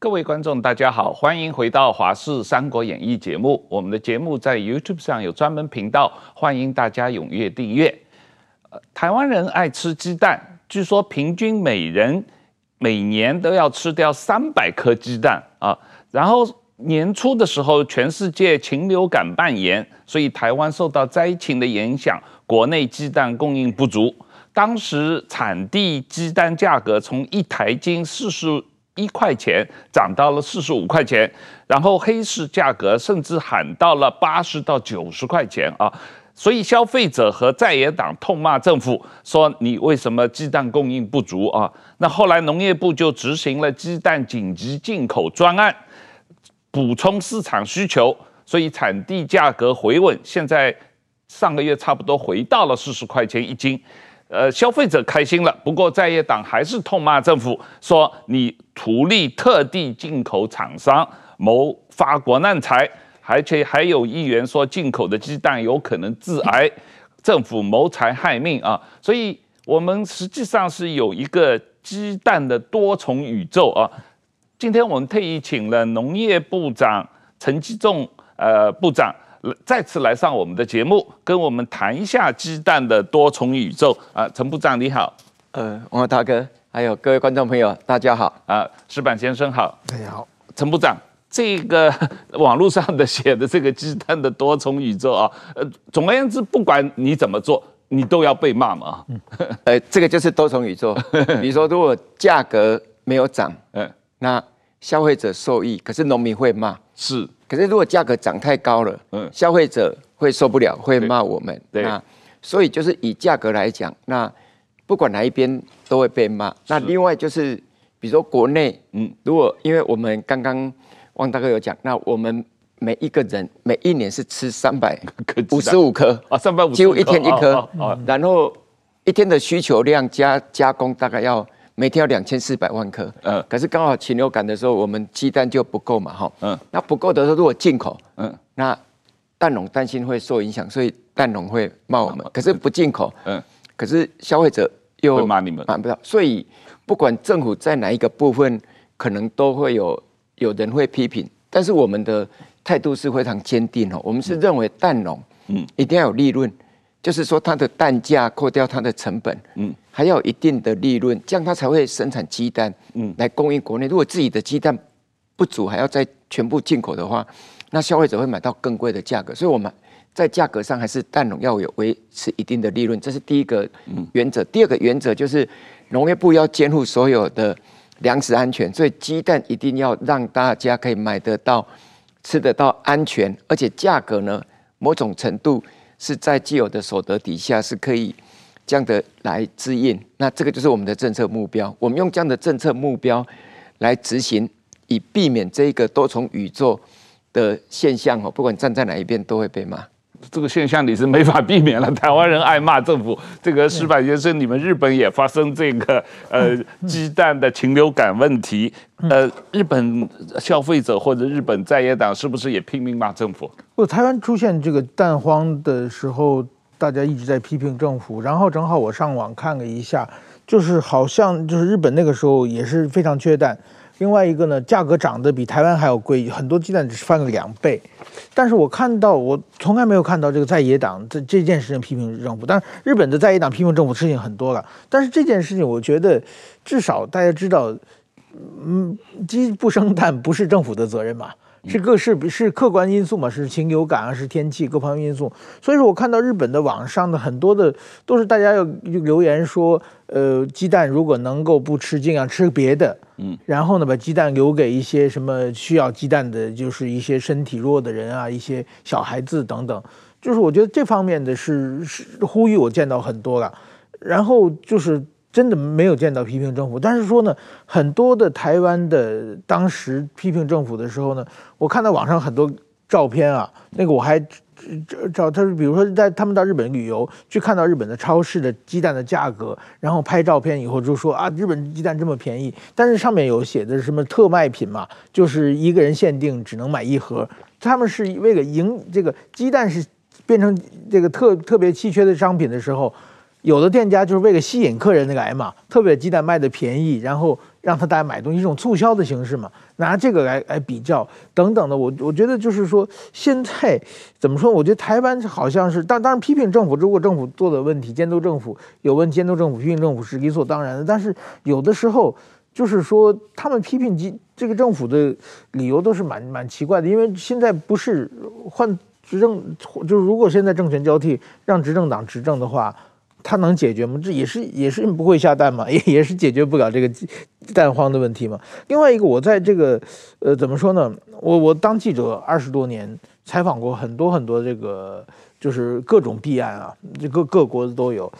各位观众，大家好，欢迎回到《华视三国演义》节目。我们的节目在 YouTube 上有专门频道，欢迎大家踊跃订阅。台湾人爱吃鸡蛋，据说平均每人每年都要吃掉三百颗鸡蛋啊。然后年初的时候，全世界禽流感蔓延，所以台湾受到灾情的影响，国内鸡蛋供应不足。当时产地鸡蛋价格从一台斤四十一块钱涨到了四十五块钱，然后黑市价格甚至喊到了八十到九十块钱啊！所以消费者和在野党痛骂政府，说你为什么鸡蛋供应不足啊？那后来农业部就执行了鸡蛋紧急进口专案，补充市场需求，所以产地价格回稳，现在上个月差不多回到了四十块钱一斤。呃，消费者开心了，不过在野党还是痛骂政府，说你图利特地进口厂商谋发国难财，而且还有议员说进口的鸡蛋有可能致癌，政府谋财害命啊！所以我们实际上是有一个鸡蛋的多重宇宙啊。今天我们特意请了农业部长陈吉仲呃部长。再次来上我们的节目，跟我们谈一下鸡蛋的多重宇宙。啊，陈部长你好，呃，王大哥，还有各位观众朋友，大家好。啊，石板先生好，大家好，陈部长，这个 网络上的写的这个鸡蛋的多重宇宙啊，呃，总而言之，不管你怎么做，你都要被骂嘛，嗯，呃，这个就是多重宇宙，比如说如果价格没有涨，嗯，那消费者受益，可是农民会骂，是。可是如果价格涨太高了，嗯，消费者会受不了，会骂我们。对，那所以就是以价格来讲，那不管哪一边都会被骂。那另外就是，比如说国内，嗯，如果因为我们刚刚汪大哥有讲，那我们每一个人每一年是吃三百五十五颗啊，三百五十五颗，几乎一天一颗，然后一天的需求量加加工大概要。每天要两千四百万颗，嗯，可是刚好禽流感的时候，我们鸡蛋就不够嘛，哈，嗯，那不够的时候，如果进口，嗯，那蛋农担心会受影响，所以蛋农会骂我们。可是不进口，嗯，可是消费者又骂你们，骂不到。所以不管政府在哪一个部分，可能都会有有人会批评，但是我们的态度是非常坚定哦，我们是认为蛋农，嗯，一定要有利润。就是说，它的蛋价扣掉它的成本，嗯，还要有一定的利润，这样它才会生产鸡蛋，嗯，来供应国内。如果自己的鸡蛋不足，还要再全部进口的话，那消费者会买到更贵的价格。所以我们在价格上还是蛋农要有维持一定的利润，这是第一个原则。第二个原则就是农业部要监护所有的粮食安全，所以鸡蛋一定要让大家可以买得到、吃得到、安全，而且价格呢，某种程度。是在既有的所得底下是可以这样的来支应，那这个就是我们的政策目标。我们用这样的政策目标来执行，以避免这一个多重宇宙的现象哦，不管站在哪一边都会被骂。这个现象你是没法避免了。台湾人爱骂政府，这个石板先生，你们日本也发生这个呃鸡蛋的禽流感问题，呃，日本消费者或者日本在野党是不是也拼命骂政府？不，台湾出现这个蛋荒的时候，大家一直在批评政府，然后正好我上网看了一下，就是好像就是日本那个时候也是非常缺蛋。另外一个呢，价格涨得比台湾还要贵，很多鸡蛋只是翻了两倍。但是我看到，我从来没有看到这个在野党在这件事情批评政府。但是日本的在野党批评政府事情很多了，但是这件事情，我觉得至少大家知道，嗯，鸡不生蛋不是政府的责任嘛。是各是是客观因素嘛？是禽流感啊，是天气各方面因素。所以说我看到日本的网上的很多的都是大家要留言说，呃，鸡蛋如果能够不吃，尽量吃别的，嗯，然后呢，把鸡蛋留给一些什么需要鸡蛋的，就是一些身体弱的人啊，一些小孩子等等。就是我觉得这方面的是是呼吁，我见到很多了。然后就是。真的没有见到批评政府，但是说呢，很多的台湾的当时批评政府的时候呢，我看到网上很多照片啊，那个我还找他，比如说在他们到日本旅游，去看到日本的超市的鸡蛋的价格，然后拍照片以后就说啊，日本鸡蛋这么便宜，但是上面有写的什么特卖品嘛，就是一个人限定只能买一盒，他们是为了赢这个鸡蛋是变成这个特特别稀缺的商品的时候。有的店家就是为了吸引客人来嘛，特别鸡蛋卖的便宜，然后让他大家买东西，一种促销的形式嘛，拿这个来来比较等等的。我我觉得就是说，现在怎么说？我觉得台湾好像是，当当然批评政府，如果政府做的问题，监督政府有问，监督政府批评政府是理所当然的。但是有的时候就是说，他们批评这个政府的理由都是蛮蛮奇怪的，因为现在不是换执政，就是如果现在政权交替，让执政党执政的话。它能解决吗？这也是也是不会下蛋嘛，也 也是解决不了这个蛋荒的问题嘛。另外一个，我在这个呃怎么说呢？我我当记者二十多年，采访过很多很多这个就是各种弊案啊，这各各国的都有。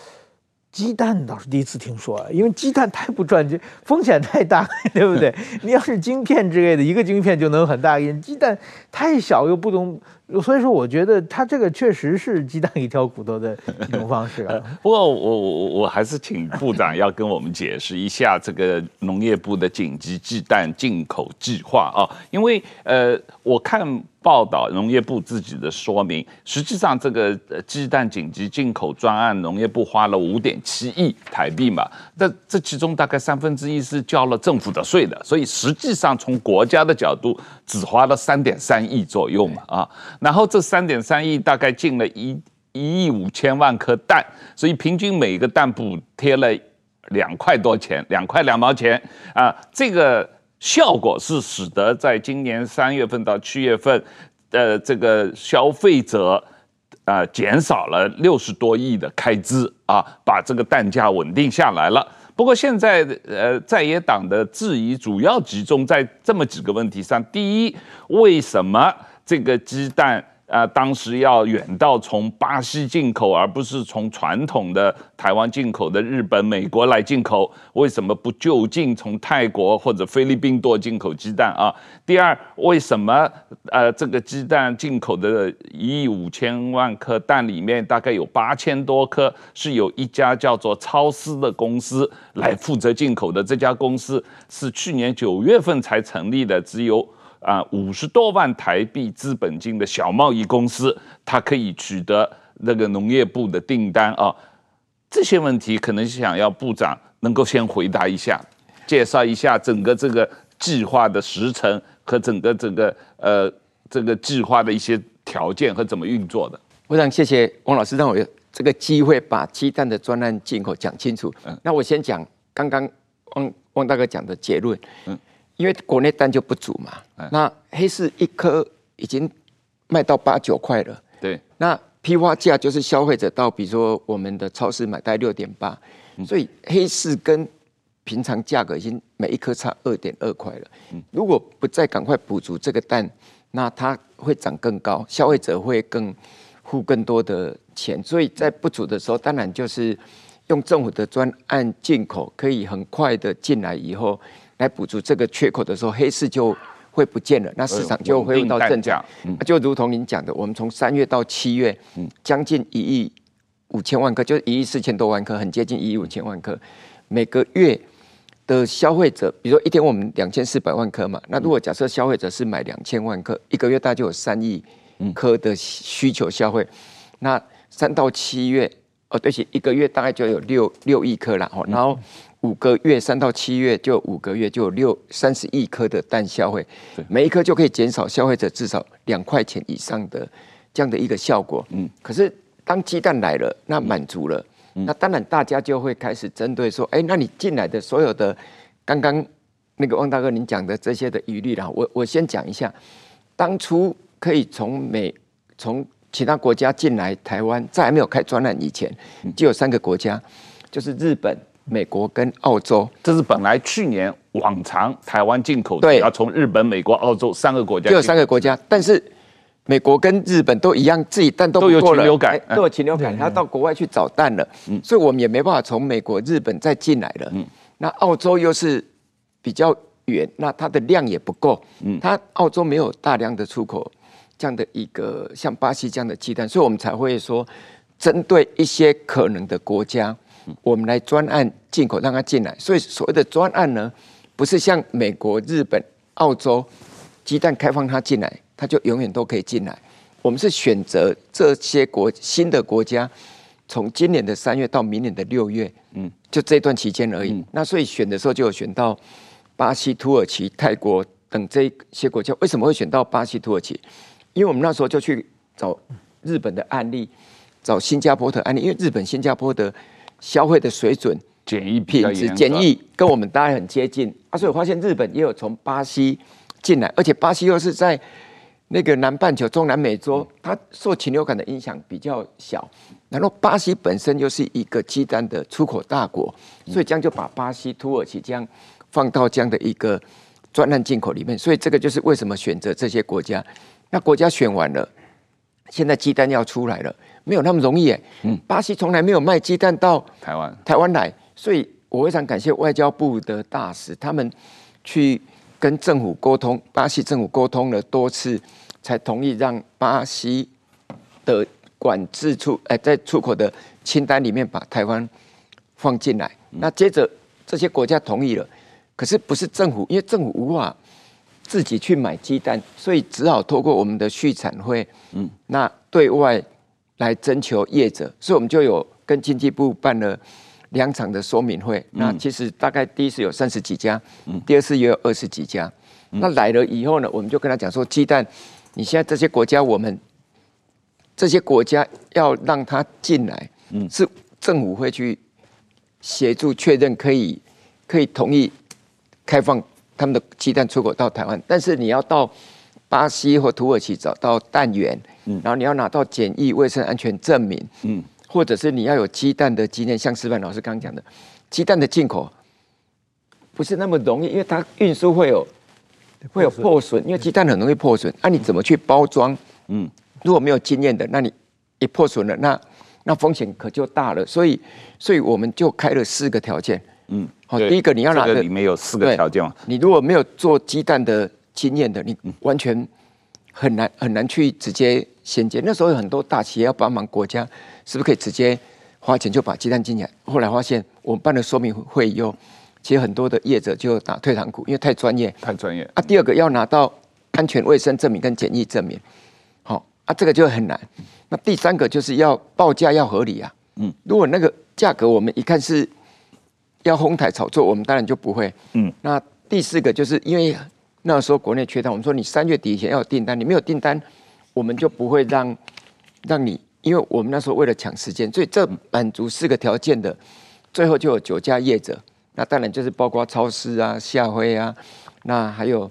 鸡蛋倒是第一次听说，因为鸡蛋太不赚钱，风险太大，对不对？你要是晶片之类的，一个晶片就能很大一点，鸡蛋太小又不懂。所以说，我觉得他这个确实是鸡蛋一条骨头的一种方式啊。不过，我我我还是请部长要跟我们解释一下这个农业部的紧急鸡蛋进口计划啊，因为呃，我看报道农业部自己的说明，实际上这个鸡蛋紧急进口专案，农业部花了五点七亿台币嘛，这这其中大概三分之一是交了政府的税的，所以实际上从国家的角度只花了三点三亿左右嘛啊。然后这三点三亿大概进了一一亿五千万颗蛋，所以平均每个蛋补贴了两块多钱，两块两毛钱啊。这个效果是使得在今年三月份到七月份，呃，这个消费者啊减少了六十多亿的开支啊，把这个蛋价稳定下来了。不过现在呃，在野党的质疑主要集中在这么几个问题上：第一，为什么？这个鸡蛋啊，当时要远到从巴西进口，而不是从传统的台湾进口的日本、美国来进口。为什么不就近从泰国或者菲律宾多进口鸡蛋啊？第二，为什么呃这个鸡蛋进口的一亿五千万颗蛋里面，大概有八千多颗是有一家叫做超丝的公司来负责进口的？这家公司是去年九月份才成立的，只有。啊，五十多万台币资本金的小贸易公司，它可以取得那个农业部的订单啊。这些问题可能想要部长能够先回答一下，介绍一下整个这个计划的时程和整个整个呃这个计划的一些条件和怎么运作的。我想谢谢王老师让我有这个机会把鸡蛋的专案进口讲清楚。嗯，那我先讲刚刚汪汪大哥讲的结论。嗯。因为国内蛋就不足嘛，那黑市一颗已经卖到八九块了。对，那批发价就是消费者到，比如说我们的超市买大概六点八，所以黑市跟平常价格已经每一颗差二点二块了。如果不再赶快补足这个蛋，那它会涨更高，消费者会更付更多的钱。所以在不足的时候，当然就是用政府的专案进口，可以很快的进来以后。来补足这个缺口的时候，黑市就会不见了，那市场就会回到正常。就如同您讲的，我们从三月到七月，将近一亿五千万颗，就是一亿四千多万颗，很接近一亿五千万颗。每个月的消费者，比如说一天我们两千四百万颗嘛，那如果假设消费者是买两千万颗，一个月大概就有三亿颗的需求消费。那三到七月，哦，对不起，一个月大概就有六六亿颗了，然后。五个月，三到七月就五个月就有六三十亿颗的蛋消费，每一颗就可以减少消费者至少两块钱以上的这样的一个效果。嗯，可是当鸡蛋来了，那满足了，那当然大家就会开始针对说，哎，那你进来的所有的刚刚那个汪大哥您讲的这些的疑虑啦，我我先讲一下，当初可以从美从其他国家进来台湾，在还没有开专案以前，就有三个国家，就是日本。美国跟澳洲，这是本来去年往常台湾进口的，要从日本、美国、澳洲三个国家，就有三个国家。但是美国跟日本都一样，自己蛋都都有禽流感，都有禽流感，他到国外去找蛋了。嗯，所以我们也没办法从美国、日本再进来了。嗯，那澳洲又是比较远，那它的量也不够。嗯，它澳洲没有大量的出口这样的一个像巴西这样的鸡蛋，所以我们才会说针对一些可能的国家。我们来专案进口，让它进来。所以所谓的专案呢，不是像美国、日本、澳洲鸡蛋开放它进来，它就永远都可以进来。我们是选择这些国新的国家，从今年的三月到明年的六月，嗯，就这段期间而已。那所以选的时候就有选到巴西、土耳其、泰国等这些国家。为什么会选到巴西、土耳其？因为我们那时候就去找日本的案例，找新加坡的案例，因为日本、新加坡的消费的水准、简易品质、简易跟我们大概很接近啊，所以我发现日本也有从巴西进来，而且巴西又是在。那个南半球、中南美洲，它受禽流感的影响比较小。然后巴西本身又是一个鸡蛋的出口大国，所以这样就把巴西、土耳其这样放到这样的一个专案进口里面。所以这个就是为什么选择这些国家。那国家选完了，现在鸡蛋要出来了，没有那么容易哎。嗯，巴西从来没有卖鸡蛋到台湾台湾来，所以我非常感谢外交部的大使，他们去。跟政府沟通，巴西政府沟通了多次，才同意让巴西的管制出，哎，在出口的清单里面把台湾放进来。那接着这些国家同意了，可是不是政府，因为政府无法自己去买鸡蛋，所以只好透过我们的畜产会，嗯，那对外来征求业者，所以我们就有跟经济部办了。两场的说明会，那其实大概第一次有三十几家，嗯、第二次也有二十几家。嗯、那来了以后呢，我们就跟他讲说，鸡蛋，你现在这些国家，我们这些国家要让他进来，嗯，是政府会去协助确认，可以可以同意开放他们的鸡蛋出口到台湾，但是你要到巴西或土耳其找到蛋源，嗯，然后你要拿到检疫卫生安全证明，嗯。或者是你要有鸡蛋的经验，像思范老师刚刚讲的，鸡蛋的进口不是那么容易，因为它运输会有会有破损，因为鸡蛋很容易破损。那、啊、你怎么去包装？嗯，如果没有经验的，那你一破损了，那那风险可就大了。所以，所以我们就开了四个条件。嗯，好，第一个你要拿的里面有四个条件。你如果没有做鸡蛋的经验的，你完全很难很难去直接衔接。那时候有很多大企业要帮忙国家。是不是可以直接花钱就把鸡蛋进来？后来发现我们办了说明会以后，其实很多的业者就打退堂鼓，因为太专业。太专业。啊，第二个要拿到安全卫生证明跟检疫证明，好啊，这个就很难。那第三个就是要报价要合理啊。嗯。如果那个价格我们一看是要哄抬炒作，我们当然就不会。嗯。那第四个就是因为那时候国内缺单，我们说你三月底以前要有订单，你没有订单，我们就不会让让你。因为我们那时候为了抢时间，所以这满足四个条件的，最后就有九家业者。那当然就是包括超市啊、夏辉啊，那还有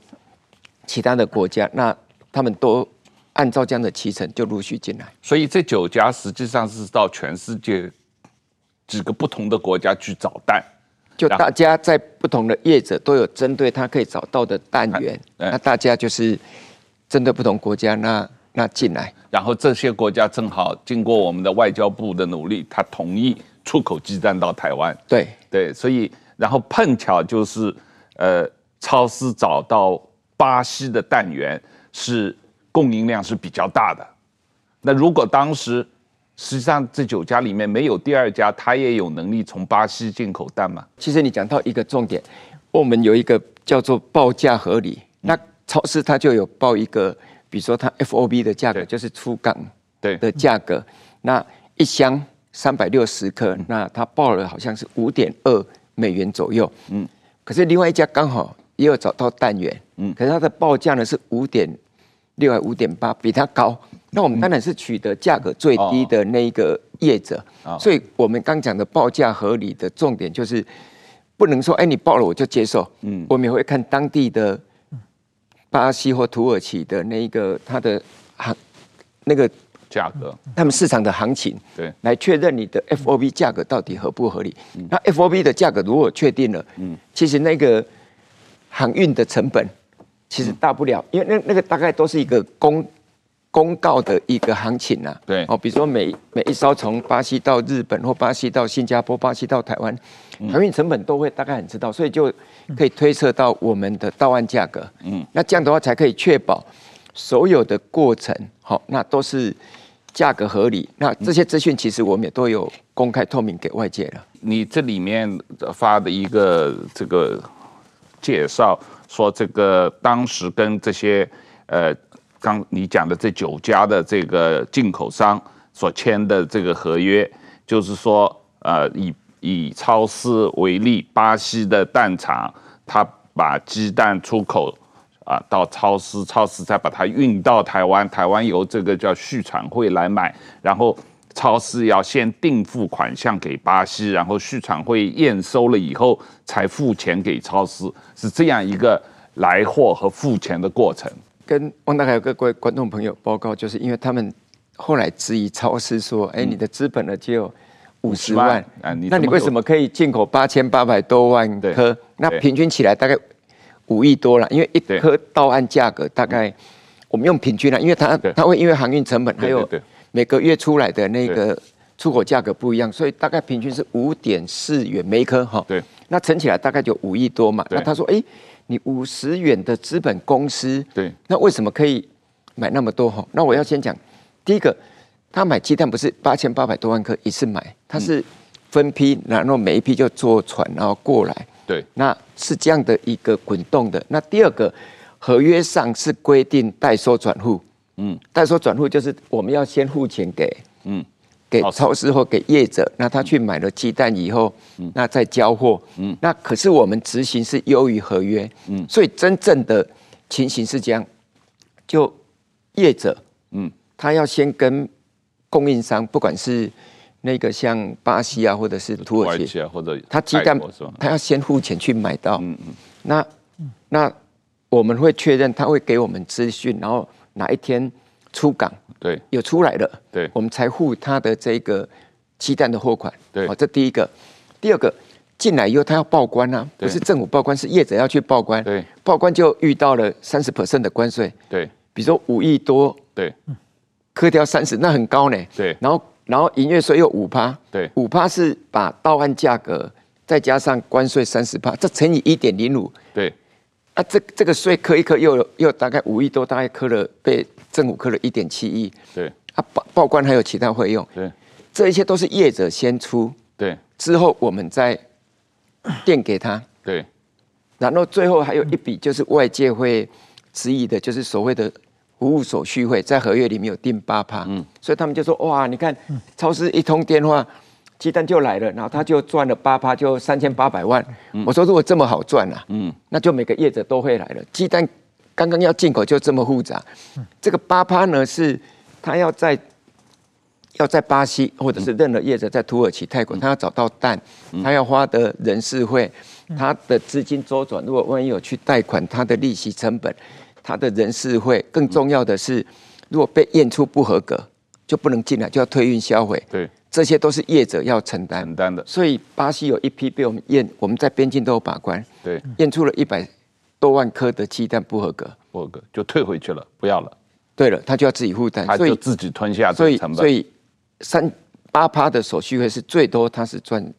其他的国家，那他们都按照这样的期程就陆续进来。所以这九家实际上是到全世界几个不同的国家去找蛋，就大家在不同的业者都有针对他可以找到的蛋源，那大家就是针对不同国家那。那进来，然后这些国家正好经过我们的外交部的努力，他同意出口鸡蛋到台湾。对对，所以然后碰巧就是，呃，超市找到巴西的蛋源是供应量是比较大的。那如果当时实际上这九家里面没有第二家，他也有能力从巴西进口蛋嘛？其实你讲到一个重点，我们有一个叫做报价合理，那超市它就有报一个。比如说，它 FOB 的价格就是出港的价格，那一箱三百六十克，那它报了好像是五点二美元左右。嗯，可是另外一家刚好也有找到蛋源，嗯，可是它的报价呢是五点六还五点八，比它高。那我们当然是取得价格最低的那一个业者。所以我们刚讲的报价合理的重点就是不能说，哎，你报了我就接受。嗯，我们也会看当地的。巴西或土耳其的那一个它的行那个价格，他们市场的行情，对，来确认你的 FOB 价格到底合不合理。那 FOB 的价格如果确定了，嗯，其实那个航运的成本其实大不了，因为那那个大概都是一个公。公告的一个行情呐，对哦，比如说每每一艘从巴西到日本或巴西到新加坡、巴西到台湾，航运成本都会大概很知道，所以就可以推测到我们的到岸价格。嗯，那这样的话才可以确保所有的过程，好，那都是价格合理。那这些资讯其实我们也都有公开透明给外界了。你这里面发的一个这个介绍，说这个当时跟这些呃。刚你讲的这九家的这个进口商所签的这个合约，就是说，呃，以以超市为例，巴西的蛋厂，它把鸡蛋出口啊到超市，超市再把它运到台湾，台湾由这个叫续产会来买，然后超市要先定付款项给巴西，然后续产会验收了以后才付钱给超市，是这样一个来货和付钱的过程。跟汪大凯各位观众朋友报告，就是因为他们后来质疑超市说：“哎，你的资本呢只有五十万，啊，那你为什么可以进口八千八百多万颗？那平均起来大概五亿多了，因为一颗到岸价格大概我们用平均了，因为它它会因为航运成本还有。”每个月出来的那个出口价格不一样，所以大概平均是五点四元每一颗哈。对，那乘起来大概就五亿多嘛。那他说，哎，你五十元的资本公司，对，那为什么可以买那么多哈？那我要先讲，第一个，他买鸡蛋不是八千八百多万颗一次买，他是分批，然后每一批就坐船然后过来。对，那是这样的一个滚动的。那第二个，合约上是规定代收转户。嗯，代收转户就是我们要先付钱给嗯，给超市或给业者，那他去买了鸡蛋以后，嗯，那再交货，嗯，那可是我们执行是优于合约，嗯，所以真正的情形是这样，就业者，嗯，他要先跟供应商，不管是那个像巴西啊，或者是土耳其啊，或者他鸡蛋，他要先付钱去买到，嗯嗯，那那我们会确认，他会给我们资讯，然后。哪一天出港？对，有出来了，对，我们才付他的这个鸡蛋的货款。对，好这第一个。第二个，进来以后他要报关啊，不是政府报关，是业者要去报关。对，报关就遇到了三十 percent 的关税。对，比如说五亿多，对，课掉三十，那很高呢。对，然后然后营业税又五趴，对，五趴是把到岸价格再加上关税三十趴，这乘以一点零五。对。啊，这这个税扣一课又又大概五亿多，大概扣了被政府扣了一点七亿。对，啊报报关还有其他费用。对，这一切都是业者先出。对，之后我们再垫给他。对，然后最后还有一笔就是外界会质疑的，就是所谓的服务手续费，在合约里面有定八趴。嗯，所以他们就说哇，你看超市一通电话。鸡蛋就来了，然后他就赚了八趴，就三千八百万。嗯、我说如果这么好赚啊，嗯，那就每个业者都会来了。鸡蛋刚刚要进口就这么复杂，嗯、这个八趴呢是他要在要在巴西或者是任何业者在土耳其、泰国，他要找到蛋，他要花的人事费，他的资金周转，如果万一有去贷款，他的利息成本，他的人事费，更重要的是，如果被验出不合格，就不能进来，就要退运销毁。对。这些都是业者要承担承担的，所以巴西有一批被我们验，我们在边境都有把关，对，验出了一百多万颗的鸡蛋不合格，不合格就退回去了，不要了。对了，他就要自己负担，他就自己吞下这个成本。所以，所以三八趴的手续费是最多，他是赚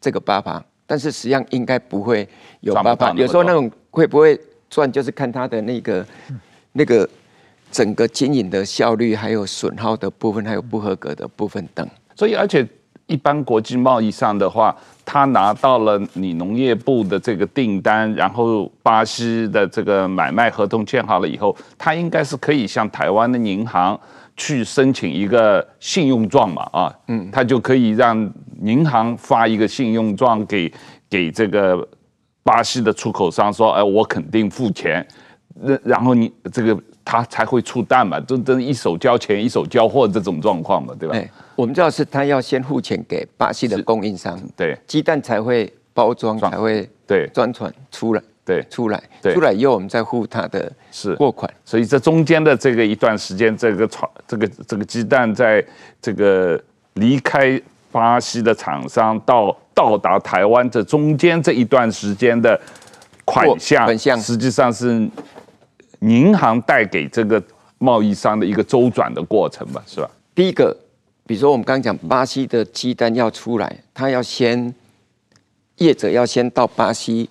这个八趴，但是实际上应该不会有八趴。有时候那种会不会赚，就是看他的那个那个整个经营的效率，还有损耗的部分，还有不合格的部分等。所以，而且一般国际贸易上的话，他拿到了你农业部的这个订单，然后巴西的这个买卖合同签好了以后，他应该是可以向台湾的银行去申请一个信用状嘛，啊，嗯，他就可以让银行发一个信用状给给这个巴西的出口商说，哎，我肯定付钱，然然后你这个。他才会出蛋嘛，就等一手交钱一手交货这种状况嘛，对吧？我们知道是他要先付钱给巴西的供应商，对，鸡蛋才会包装，才会对。装船出来，对，出来，出来以后我们再付他的是。货款。所以这中间的这个一段时间，这个船，这个这个鸡蛋在这个离开巴西的厂商到到达台湾这中间这一段时间的款项，款项。实际上是。银行带给这个贸易商的一个周转的过程吧，是吧？第一个，比如说我们刚刚讲巴西的鸡蛋要出来，他要先业者要先到巴西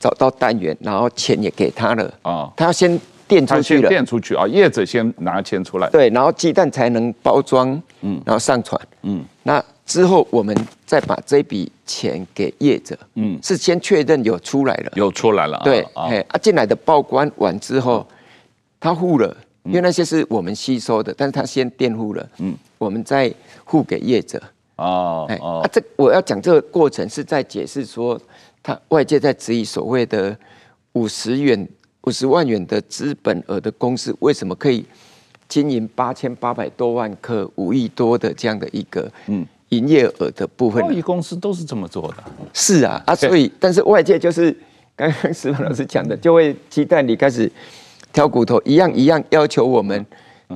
找到蛋源，然后钱也给他了。啊，哦、他要先垫出去了，垫出去啊，业者先拿钱出来，对，然后鸡蛋才能包装，嗯，然后上船，嗯，那。之后，我们再把这笔钱给业者，嗯，是先确认有出来了，有出来了，对，哎，啊，进来的报关完之后，他付了，因为那些是我们吸收的，但是他先垫付了，嗯，我们再付给业者，哦，哎，啊，这我要讲这个过程是在解释说，他外界在质疑所谓的五十元、五十万元的资本额的公司，为什么可以经营八千八百多万颗、五亿多的这样的一个嗯营业额的部分？贸易公司都是这么做的。是啊，啊，所以但是外界就是刚刚石板老师讲的，就会期待你开始挑骨头，一样一样要求我们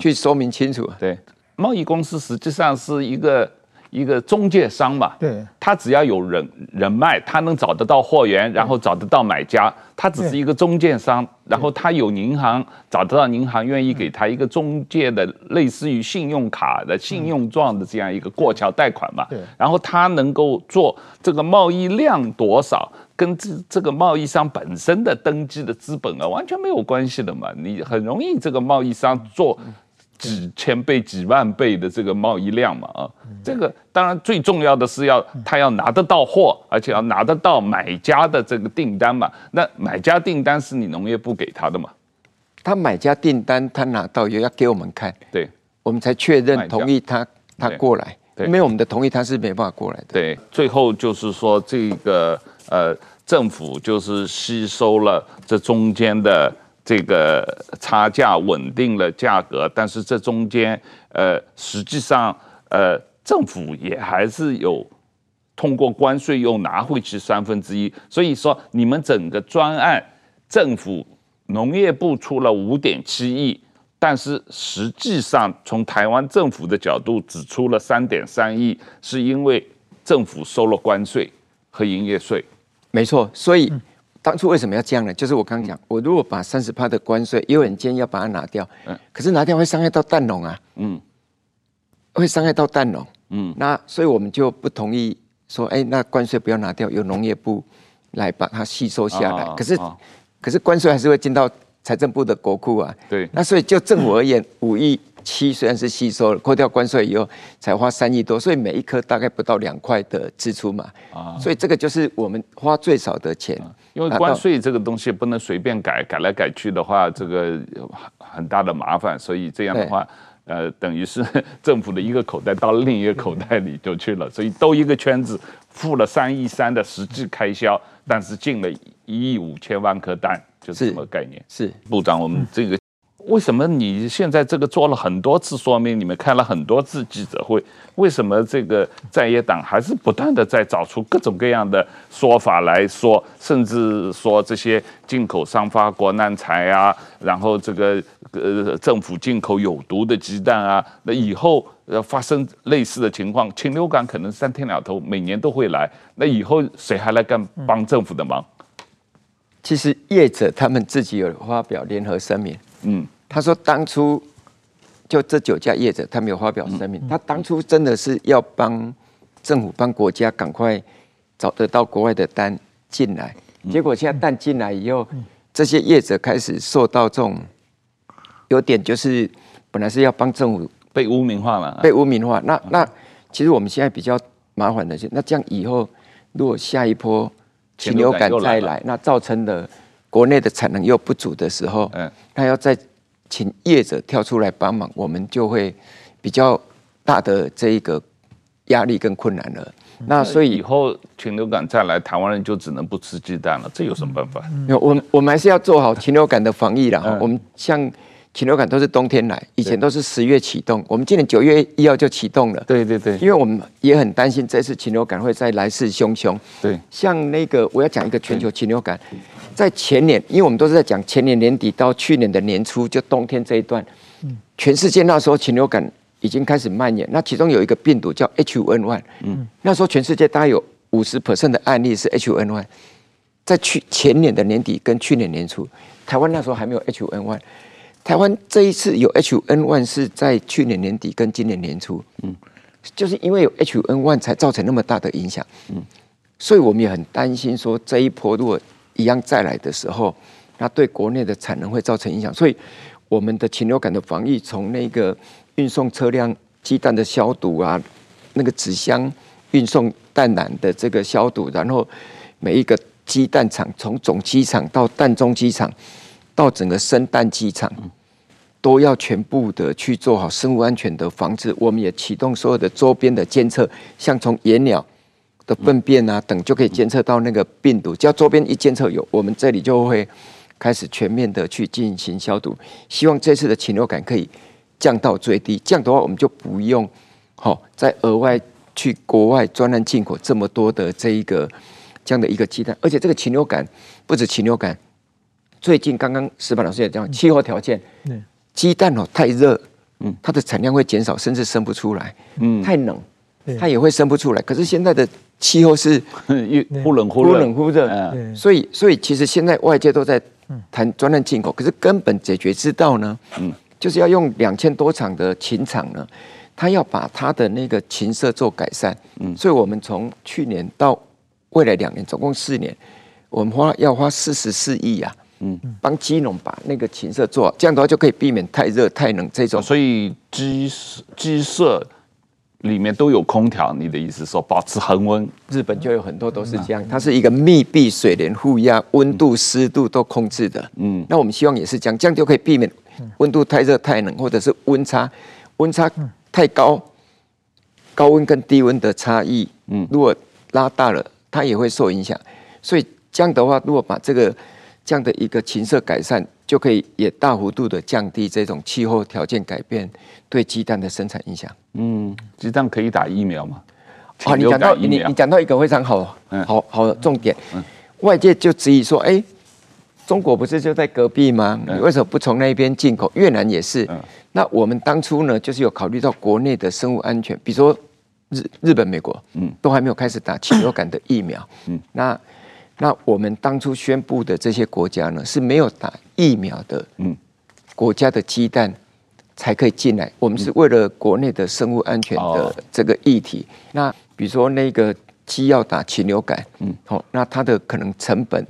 去说明清楚。对，贸易公司实际上是一个。一个中介商嘛，对，他只要有人人脉，他能找得到货源，然后找得到买家，他只是一个中介商，然后他有银行找得到银行愿意给他一个中介的类似于信用卡的信用状的这样一个过桥贷款嘛，对，然后他能够做这个贸易量多少，跟这这个贸易商本身的登记的资本啊完全没有关系的嘛，你很容易这个贸易商做。几千倍、几万倍的这个贸易量嘛，啊，这个当然最重要的是要他要拿得到货，而且要拿得到买家的这个订单嘛。那买家订单是你农业部给他的嘛？他买家订单他拿到也要给我们看，对，我们才确认同意他他过来。没有我们的同意他是没办法过来的。对，最后就是说这个呃政府就是吸收了这中间的。这个差价稳定了价格，但是这中间，呃，实际上，呃，政府也还是有通过关税又拿回去三分之一，所以说你们整个专案，政府农业部出了五点七亿，但是实际上从台湾政府的角度只出了三点三亿，是因为政府收了关税和营业税，没错，所以。当初为什么要这样呢？就是我刚刚讲，我如果把三十趴的关税，也有人建议要把它拿掉，嗯，可是拿掉会伤害到蛋农啊，嗯，会伤害到蛋农，嗯，那所以我们就不同意说，哎，那关税不要拿掉，由农业部来把它吸收下来。可是，可是关税还是会进到财政部的国库啊，对，那所以就政府而言，五亿。七虽然是吸收了，扣掉关税以后才花三亿多，所以每一颗大概不到两块的支出嘛。啊，所以这个就是我们花最少的钱。因为关税这个东西不能随便改，改来改去的话，这个有很大的麻烦。所以这样的话，呃，等于是 政府的一个口袋到另一个口袋里就去了，所以兜一个圈子，付了三亿三的实际开销，但是进了一亿五千万颗蛋，就是什么概念？是，是部长，我们这个。为什么你现在这个做了很多次说明，你们开了很多次记者会，为什么这个在野党还是不断的在找出各种各样的说法来说，甚至说这些进口商发国难财啊，然后这个呃政府进口有毒的鸡蛋啊，那以后呃发生类似的情况，禽流感可能三天两头每年都会来，那以后谁还来干帮政府的忙？其实业者他们自己有发表联合声明，嗯。他说：“当初就这九家业者，他没有发表声明。他当初真的是要帮政府、帮国家赶快找得到国外的单进来。结果现在单进来以后，这些业者开始受到这种有点就是本来是要帮政府被污名化嘛，被污名化。那那其实我们现在比较麻烦的是，那这样以后如果下一波禽流感再来，那造成的国内的产能又不足的时候，嗯，他要再。”请业者跳出来帮忙，我们就会比较大的这一个压力跟困难了。那所以以后禽流感再来，台湾人就只能不吃鸡蛋了，这有什么办法？我我们还是要做好禽流感的防疫了。我们像禽流感都是冬天来，以前都是十月启动，我们今年九月一号就启动了。对对对，因为我们也很担心这次禽流感会再来势汹汹。对，像那个我要讲一个全球禽流感。在前年，因为我们都是在讲前年年底到去年的年初，就冬天这一段，全世界那时候禽流感已经开始蔓延。那其中有一个病毒叫 H5N1，嗯，那时候全世界大概有五十 percent 的案例是 H5N1。在去前年的年底跟去年年初，台湾那时候还没有 H5N1。台湾这一次有 H5N1 是在去年年底跟今年年初，嗯，就是因为有 H5N1 才造成那么大的影响，嗯，所以我们也很担心说这一波如果一样再来的时候，那对国内的产能会造成影响，所以我们的禽流感的防疫，从那个运送车辆鸡蛋的消毒啊，那个纸箱运送蛋奶的这个消毒，然后每一个鸡蛋厂，从总机场到蛋中机场，到整个生蛋机场，都要全部的去做好生物安全的防治。我们也启动所有的周边的监测，像从野鸟。的粪便啊等，就可以监测到那个病毒。只要周边一监测有，我们这里就会开始全面的去进行消毒。希望这次的禽流感可以降到最低，这样的话我们就不用好再额外去国外专案进口这么多的这一个这样的一个鸡蛋。而且这个禽流感不止禽流感，最近刚刚石板老师也讲，气候条件，鸡蛋哦太热，嗯，它的产量会减少，甚至生不出来，嗯，太冷。它也会生不出来，可是现在的气候是 忽冷忽热，忽冷忽热，所以所以其实现在外界都在谈专案进口，可是根本解决之道呢，嗯，就是要用两千多场的禽场呢，它要把它的那个禽舍做改善，嗯，所以我们从去年到未来两年，总共四年，我们花要花四十四亿啊，嗯，帮鸡农把那个禽舍做好，这样的话就可以避免太热太冷这种，所以鸡鸡舍。里面都有空调，你的意思说保持恒温？日本就有很多都是这样，它是一个密闭、水帘、负压、温度、湿度都控制的。嗯，那我们希望也是这样，这样就可以避免温度太热、太冷，或者是温差温差太高，高温跟低温的差异，嗯，如果拉大了，它也会受影响。所以这样的话，如果把这个这样的一个禽舍改善，就可以也大幅度的降低这种气候条件改变对鸡蛋的生产影响。嗯，鸡蛋可以打疫苗吗？哦，你讲到你你讲到一个非常好，好好的重点。外界就质疑说，哎，中国不是就在隔壁吗？你为什么不从那边进口？越南也是。那我们当初呢，就是有考虑到国内的生物安全，比如说日日本、美国，嗯，都还没有开始打禽流感的疫苗。嗯，那。那我们当初宣布的这些国家呢，是没有打疫苗的，嗯，国家的鸡蛋才可以进来。我们是为了国内的生物安全的这个议题。那比如说那个鸡要打禽流感，嗯，好，那它的可能成本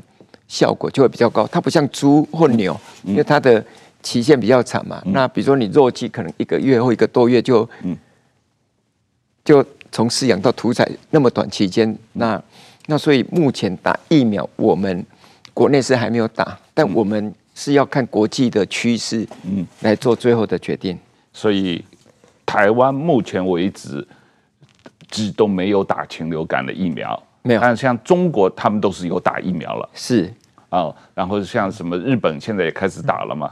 效果就会比较高。它不像猪或牛，因为它的期限比较长嘛。那比如说你肉鸡可能一个月或一个多月就，嗯，就从饲养到屠宰那么短期间，那。那所以目前打疫苗，我们国内是还没有打，但我们是要看国际的趋势，嗯，来做最后的决定。所以台湾目前为止，只都没有打禽流感的疫苗，没有。但像中国，他们都是有打疫苗了，是啊。然后像什么日本现在也开始打了嘛？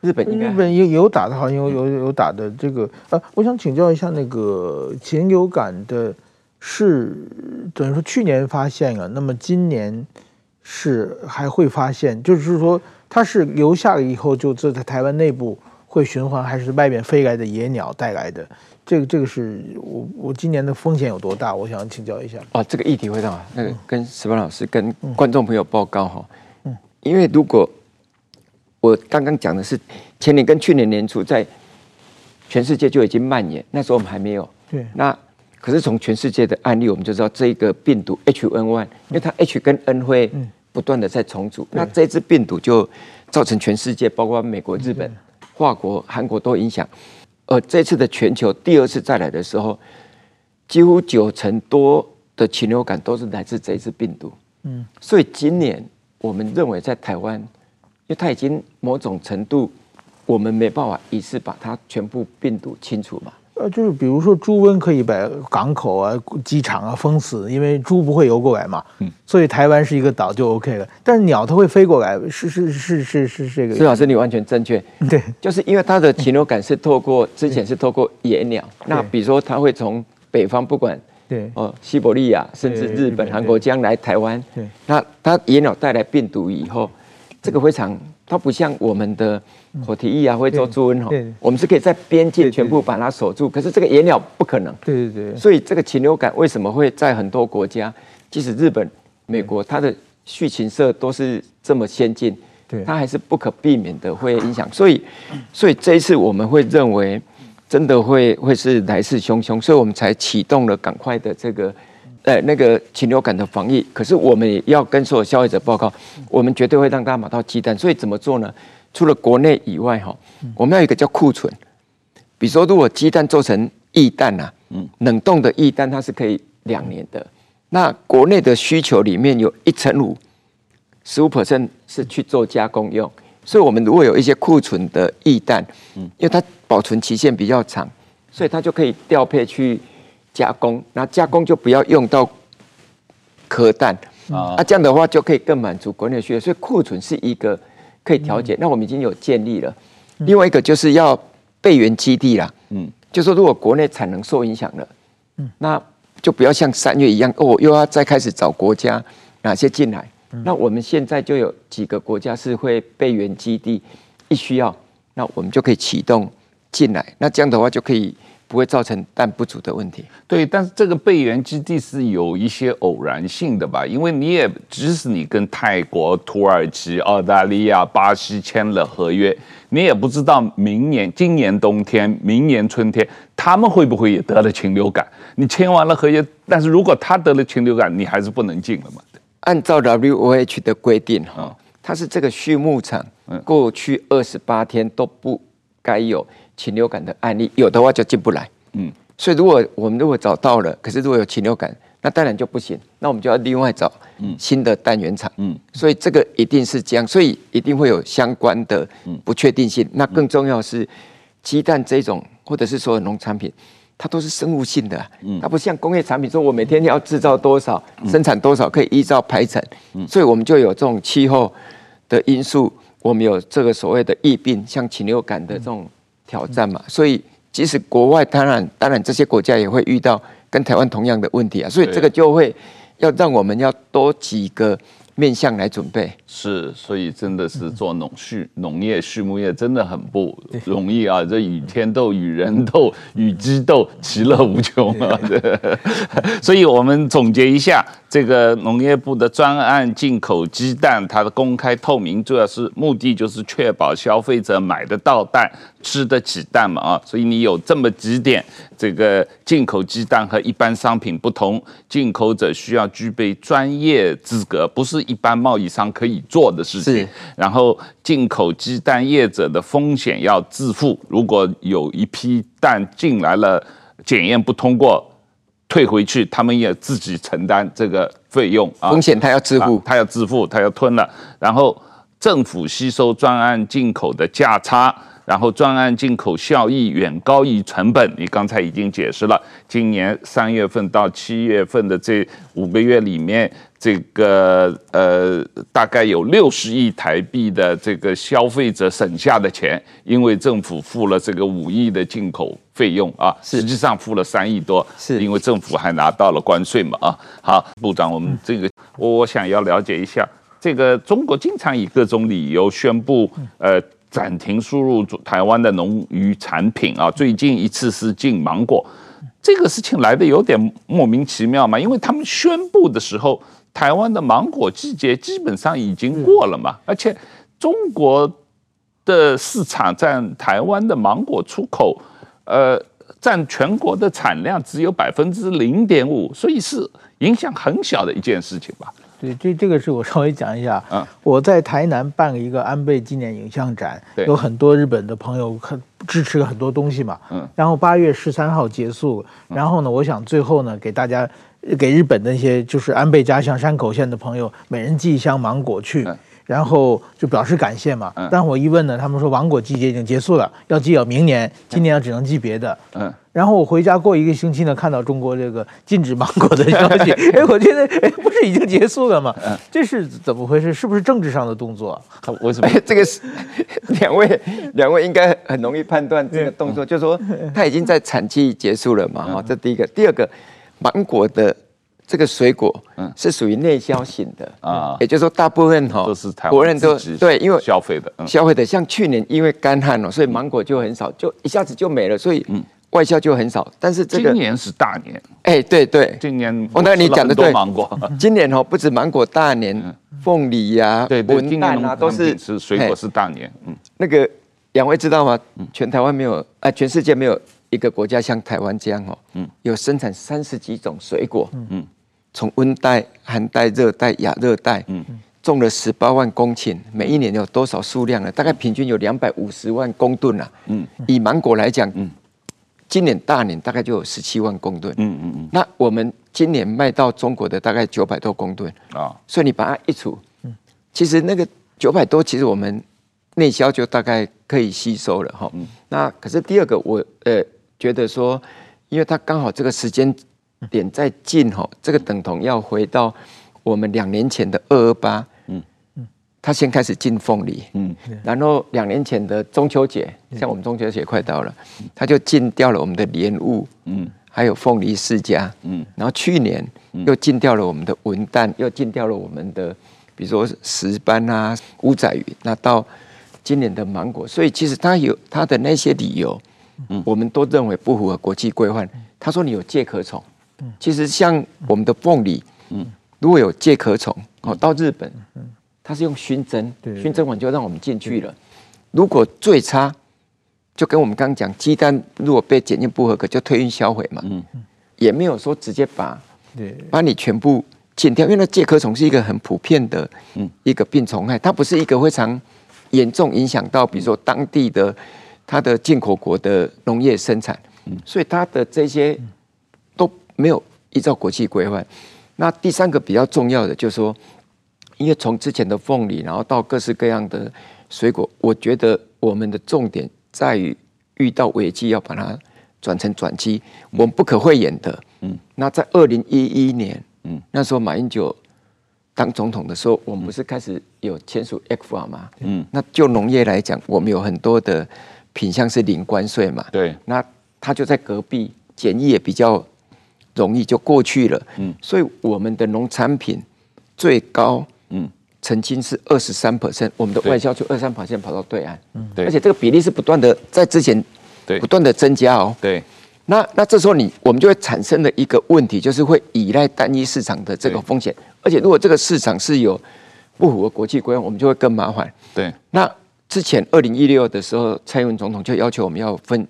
日本日本有有打的，好像有有有打的这个。呃，我想请教一下那个禽流感的。是等于说去年发现了，那么今年是还会发现，就是说它是留下了以后就这在台湾内部会循环，还是外面飞来的野鸟带来的？这个这个是我我今年的风险有多大？我想请教一下。哦，这个议题会让那个跟石板老师跟观众朋友报告哈。嗯，因为如果我刚刚讲的是前年跟去年年初在全世界就已经蔓延，那时候我们还没有。对，那。可是从全世界的案例，我们就知道这个病毒 H1N1，因为它 H 跟 N 会不断的在重组，那这支病毒就造成全世界，包括美国、日本、法国、韩国都影响。而这次的全球第二次再来的时候，几乎九成多的禽流感都是来自这一支病毒。嗯，所以今年我们认为在台湾，因为它已经某种程度，我们没办法一次把它全部病毒清除嘛。呃，就是比如说猪瘟可以把港口啊、机场啊封死，因为猪不会游过来嘛。嗯，所以台湾是一个岛就 OK 了。但是鸟它会飞过来，是是是是是这个。施老师，你完全正确。对，就是因为它的禽流感是透过之前是透过野鸟，那比如说它会从北方不管对哦西伯利亚甚至日本、韩国将来台湾，对，那它野鸟带来病毒以后，这个非常。它不像我们的火蹄疫啊，会做猪瘟哈，我们是可以在边境全部把它锁住。可是这个野鸟不可能。对对对。所以这个禽流感为什么会在很多国家，即使日本、美国，它的畜禽舍都是这么先进，对，它还是不可避免的会影响。所以，所以这一次我们会认为，真的会会是来势汹汹，所以我们才启动了赶快的这个。呃，那个禽流感的防疫，可是我们也要跟所有消费者报告，我们绝对会让大家买到鸡蛋。所以怎么做呢？除了国内以外，哈，我们要有一个叫库存。比如说，如果鸡蛋做成液蛋啊，嗯，冷冻的液蛋它是可以两年的。那国内的需求里面有一成五，十五 percent 是去做加工用。所以我们如果有一些库存的液蛋，嗯，因为它保存期限比较长，所以它就可以调配去。加工，那加工就不要用到壳蛋啊，啊，这样的话就可以更满足国内需求，所以库存是一个可以调节。那我们已经有建立了，另外一个就是要备援基地啦，嗯，就说如果国内产能受影响了，嗯，那就不要像三月一样哦，又要再开始找国家哪些进来。那我们现在就有几个国家是会备援基地，一需要，那我们就可以启动进来。那这样的话就可以不会造成蛋不足的问题。对，但是这个备援基地是有一些偶然性的吧？因为你也即使你跟泰国、土耳其、澳大利亚、巴西签了合约，你也不知道明年、今年冬天、明年春天他们会不会也得了禽流感。你签完了合约，但是如果他得了禽流感，你还是不能进了嘛？按照 WOH 的规定，哈，它是这个畜牧场过去二十八天都不该有禽流感的案例，有的话就进不来。嗯，所以如果我们如果找到了，可是如果有禽流感，那当然就不行，那我们就要另外找新的单元厂。嗯，所以这个一定是这样，所以一定会有相关的不确定性。那更重要是鸡蛋这种，或者是所有农产品。它都是生物性的，它不像工业产品，说我每天要制造多少，生产多少，可以依照排程，所以我们就有这种气候的因素，我们有这个所谓的疫病，像禽流感的这种挑战嘛，所以即使国外，当然当然这些国家也会遇到跟台湾同样的问题啊，所以这个就会要让我们要多几个。面向来准备是，所以真的是做农畜农业、畜牧业真的很不容易啊！这与天斗、与人斗、与鸡斗，其乐无穷啊！所以我们总结一下。这个农业部的专案进口鸡蛋，它的公开透明，主要是目的就是确保消费者买得到蛋、吃得起蛋嘛啊，所以你有这么几点，这个进口鸡蛋和一般商品不同，进口者需要具备专业资格，不是一般贸易商可以做的事情。然后进口鸡蛋业者的风险要自负，如果有一批蛋进来了，检验不通过。退回去，他们也自己承担这个费用啊，风险他要自负，他要自负，他要吞了。然后政府吸收专案进口的价差，然后专案进口效益远高于成本。你刚才已经解释了，今年三月份到七月份的这五个月里面。这个呃，大概有六十亿台币的这个消费者省下的钱，因为政府付了这个五亿的进口费用啊，实际上付了三亿多，是因为政府还拿到了关税嘛啊。好，部长，我们这个我想要了解一下，这个中国经常以各种理由宣布呃暂停输入台湾的农渔产品啊，最近一次是进芒果，这个事情来的有点莫名其妙嘛，因为他们宣布的时候。台湾的芒果季节基本上已经过了嘛，而且中国的市场占台湾的芒果出口，呃，占全国的产量只有百分之零点五，所以是影响很小的一件事情吧。对，这这个是我稍微讲一下。嗯，我在台南办了一个安倍纪念影像展，对有很多日本的朋友很支持了很多东西嘛。嗯，然后八月十三号结束，然后呢，我想最后呢给大家。给日本那些就是安倍家乡山口县的朋友，每人寄一箱芒果去，然后就表示感谢嘛。但我一问呢，他们说芒果季节已经结束了，要寄到明年，今年要只能寄别的。嗯。然后我回家过一个星期呢，看到中国这个禁止芒果的消息，哎，我觉得哎，不是已经结束了吗？这是怎么回事？是不是政治上的动作？为什么？这个是两位，两位应该很容易判断这个动作，就是说他已经在产季结束了嘛。哈，这第一个，第二个。芒果的这个水果，嗯，是属于内销型的。啊，也就是说，大部分哈都是台国人都对，因为消费的，消费的。像去年因为干旱了，所以芒果就很少，就一下子就没了，所以外销就很少。但是这个今年是大年，哎，对对，今年我那你讲的对，芒果，今年哦不止芒果大年，凤梨呀、文旦啊都是是水果是大年。嗯，那个两位知道吗？全台湾没有，啊，全世界没有。一个国家像台湾这样哦，嗯，有生产三十几种水果，嗯，从温带、寒带、热带、亚热带，嗯，种了十八万公顷，每一年有多少数量呢？大概平均有两百五十万公吨啊，嗯，以芒果来讲，嗯，今年大年大概就有十七万公吨，嗯嗯嗯，那我们今年卖到中国的大概九百多公吨。啊，所以你把它一除，嗯，其实那个九百多，其实我们内销就大概可以吸收了哈，嗯，那可是第二个我呃。觉得说，因为他刚好这个时间点在近吼，这个等同要回到我们两年前的二二八，嗯。嗯，他先开始进凤梨，嗯，然后两年前的中秋节，像我们中秋节快到了，他就禁掉了我们的莲雾，嗯，还有凤梨世家，嗯，然后去年又禁掉了我们的文旦，又禁掉了我们的，比如说石斑啊、乌仔鱼，那到今年的芒果，所以其实他有他的那些理由，嗯，我们都认为不符合国际规范。他说你有介壳虫。其实像我们的凤梨，嗯，如果有介壳虫，哦，到日本，它是用熏蒸，熏蒸完就让我们进去了。如果最差，就跟我们刚刚讲，鸡蛋如果被检验不合格，就退运销毁嘛，嗯，也没有说直接把，把你全部剪掉，因为那介壳虫是一个很普遍的，一个病虫害，它不是一个非常严重影响到，比如说当地的它的进口国的农业生产，所以它的这些都。没有依照国际规范。那第三个比较重要的就是说，因为从之前的凤梨，然后到各式各样的水果，我觉得我们的重点在于遇到危机要把它转成转机。我们不可讳言的，嗯，那在二零一一年，嗯，那时候马英九当总统的时候，我们不是开始有签署 ECFA 吗？嗯，那就农业来讲，我们有很多的品相是零关税嘛，对，那他就在隔壁，检疫也比较。容易就过去了，嗯，所以我们的农产品最高，嗯，曾经是二十三 percent，我们的外销就二十三 percent 跑到对岸，嗯，对，而且这个比例是不断的在之前，对，不断的增加哦，对，那那这时候你我们就会产生了一个问题，就是会依赖单一市场的这个风险，而且如果这个市场是有不符合国际规范，我们就会更麻烦，对，那之前二零一六的时候，蔡英文总统就要求我们要分，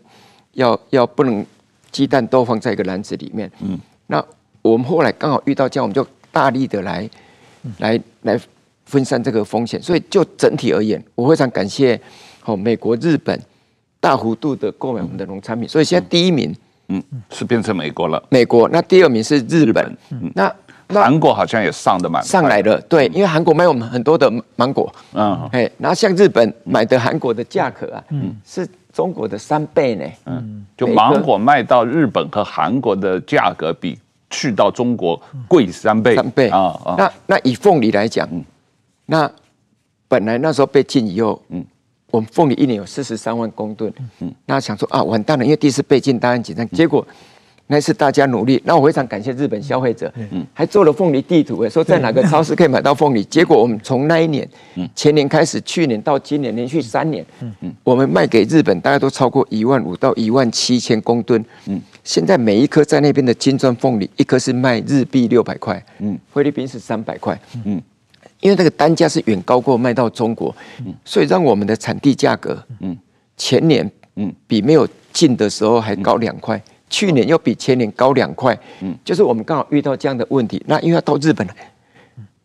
要要不能。鸡蛋都放在一个篮子里面。嗯，那我们后来刚好遇到这样，我们就大力的来，来来分散这个风险。所以就整体而言，我非常感谢哦，美国、日本大幅度的购买我们的农产品。所以现在第一名，嗯，是变成美国了。美国，那第二名是日本。嗯，那韩国好像也上的蛮上来了。对，因为韩国卖我们很多的芒果。嗯，哎，然后像日本买的韩国的价格啊，嗯，是。中国的三倍呢？嗯，就芒果卖到日本和韩国的价格比去到中国贵三倍。三倍啊！那那以凤梨来讲，那本来那时候被禁以后，嗯，我们凤梨一年有四十三万公吨，嗯，那想说啊，完蛋了，因为第一次被禁，大家紧张，结果。那是大家努力，那我非常感谢日本消费者，嗯，还做了凤梨地图，说在哪个超市可以买到凤梨。结果我们从那一年，前年开始，去年到今年连续三年，嗯。嗯，我们卖给日本大概都超过一万五到一万七千公吨，嗯，现在每一颗在那边的金砖凤梨，一颗是卖日币六百块，嗯，菲律宾是三百块，嗯，因为那个单价是远高过卖到中国，嗯，所以让我们的产地价格，嗯，前年，嗯，比没有进的时候还高两块。去年又比前年高两块，嗯，就是我们刚好遇到这样的问题。那因为要到日本来，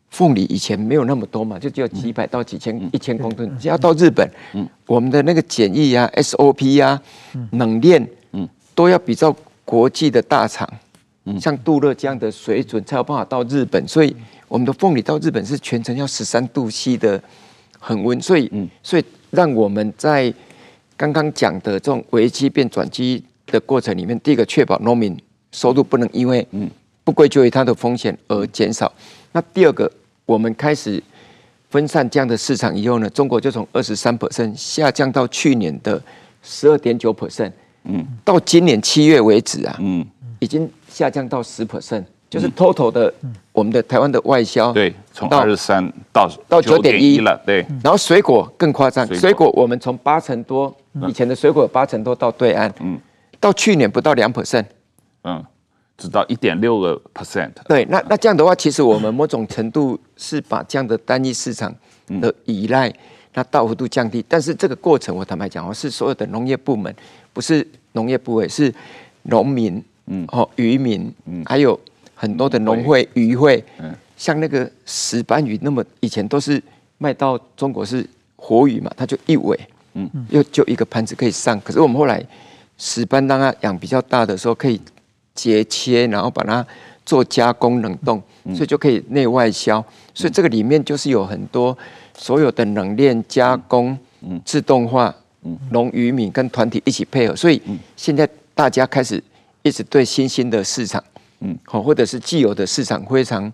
凤梨以前没有那么多嘛，就只有几百到几千、一千公吨。只要到日本，嗯，我们的那个检疫啊、SOP 呀、冷链，嗯，都要比较国际的大厂，嗯，像杜乐这样的水准才有办法到日本。所以我们的凤梨到日本是全程要十三度 C 的恒温。所以，嗯，所以让我们在刚刚讲的这种危机变转机。的过程里面，第一个确保农民收入不能因为不归咎于它的风险而减少。那第二个，我们开始分散这样的市场以后呢，中国就从二十三 percent 下降到去年的十二点九 percent，嗯，到今年七月为止啊，嗯，已经下降到十 percent，就是 total 的我们的台湾的外销，对，从二十三到到九点一了，对。然后水果更夸张，水果。我们从八成多以前的水果八成多到对岸，嗯。到去年不到两 percent，嗯，只到一点六个 percent。对，那那这样的话，其实我们某种程度是把这样的单一市场的依赖，那大幅度降低。但是这个过程，我坦白讲，我，是所有的农业部门，不是农业部委，是农民，嗯，哦，渔民，嗯，还有很多的农会、渔会，嗯，像那个石斑鱼，那么以前都是卖到中国是活鱼嘛，它就一尾，嗯，又就一个盘子可以上。可是我们后来。石斑当它养比较大的时候，可以截切，然后把它做加工冷冻，所以就可以内外销。所以这个里面就是有很多所有的冷链加工、自动化、农渔民跟团体一起配合。所以现在大家开始一直对新兴的市场嗯，好，或者是既有的市场非常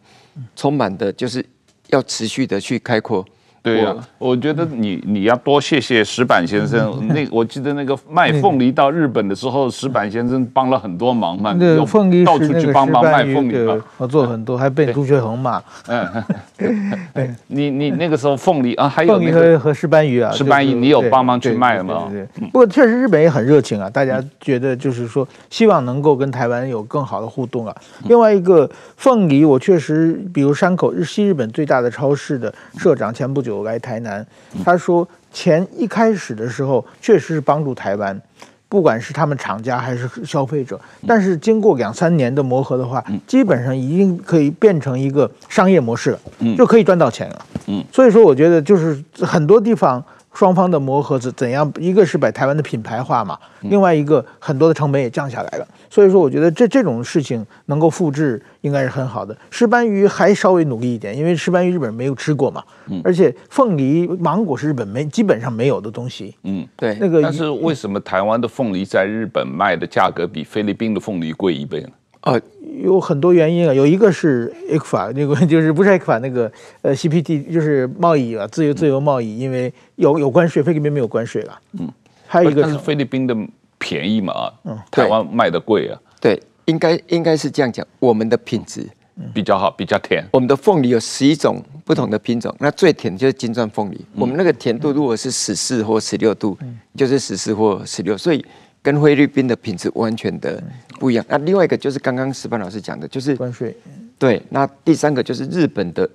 充满的，就是要持续的去开阔。对呀、啊，我觉得你你要多谢谢石板先生。嗯、那我记得那个卖凤梨到日本的时候，石板先生帮了很多忙嘛。那凤梨到处去帮忙卖凤梨，我做很多，还被朱学恒骂。嗯，你你那个时候凤梨啊，还有、那个、凤梨和和石斑鱼啊，石斑鱼你有帮忙去卖吗？对，对，对，对，不过确实日本也很热情啊，大家觉得就是说希望能够跟台湾有更好的互动啊。另外一个凤梨，我确实比如山口日西日本最大的超市的社长前不久来台南。他说，钱一开始的时候确实是帮助台湾，不管是他们厂家还是消费者。但是经过两三年的磨合的话，基本上已经可以变成一个商业模式了，就可以赚到钱了。嗯，所以说我觉得就是很多地方双方的磨合是怎样，一个是把台湾的品牌化嘛，另外一个很多的成本也降下来了。所以说，我觉得这这种事情能够复制，应该是很好的。石斑鱼还稍微努力一点，因为石斑鱼日本人没有吃过嘛。嗯。而且凤梨、芒果是日本没基本上没有的东西。嗯，对。那个，但是为什么台湾的凤梨在日本卖的价格比菲律宾的凤梨贵一倍呢？哦，有很多原因啊。有一个是 ECFA，那个就是不是 ECFA 那个呃 CPT，就是贸易啊，自由自由贸易，因为有有关税，菲律宾没有关税了。嗯。还有一个是菲律宾的。便宜嘛？嗯，台湾卖的贵啊。对，应该应该是这样讲。我们的品质比较好，比较甜。我们的凤梨有十一种不同的品种，那最甜就是金钻凤梨。嗯、我们那个甜度如果是十四或十六度，嗯、就是十四或十六，所以跟菲律宾的品质完全的不一样。那另外一个就是刚刚石斑老师讲的，就是关税。对，那第三个就是日本的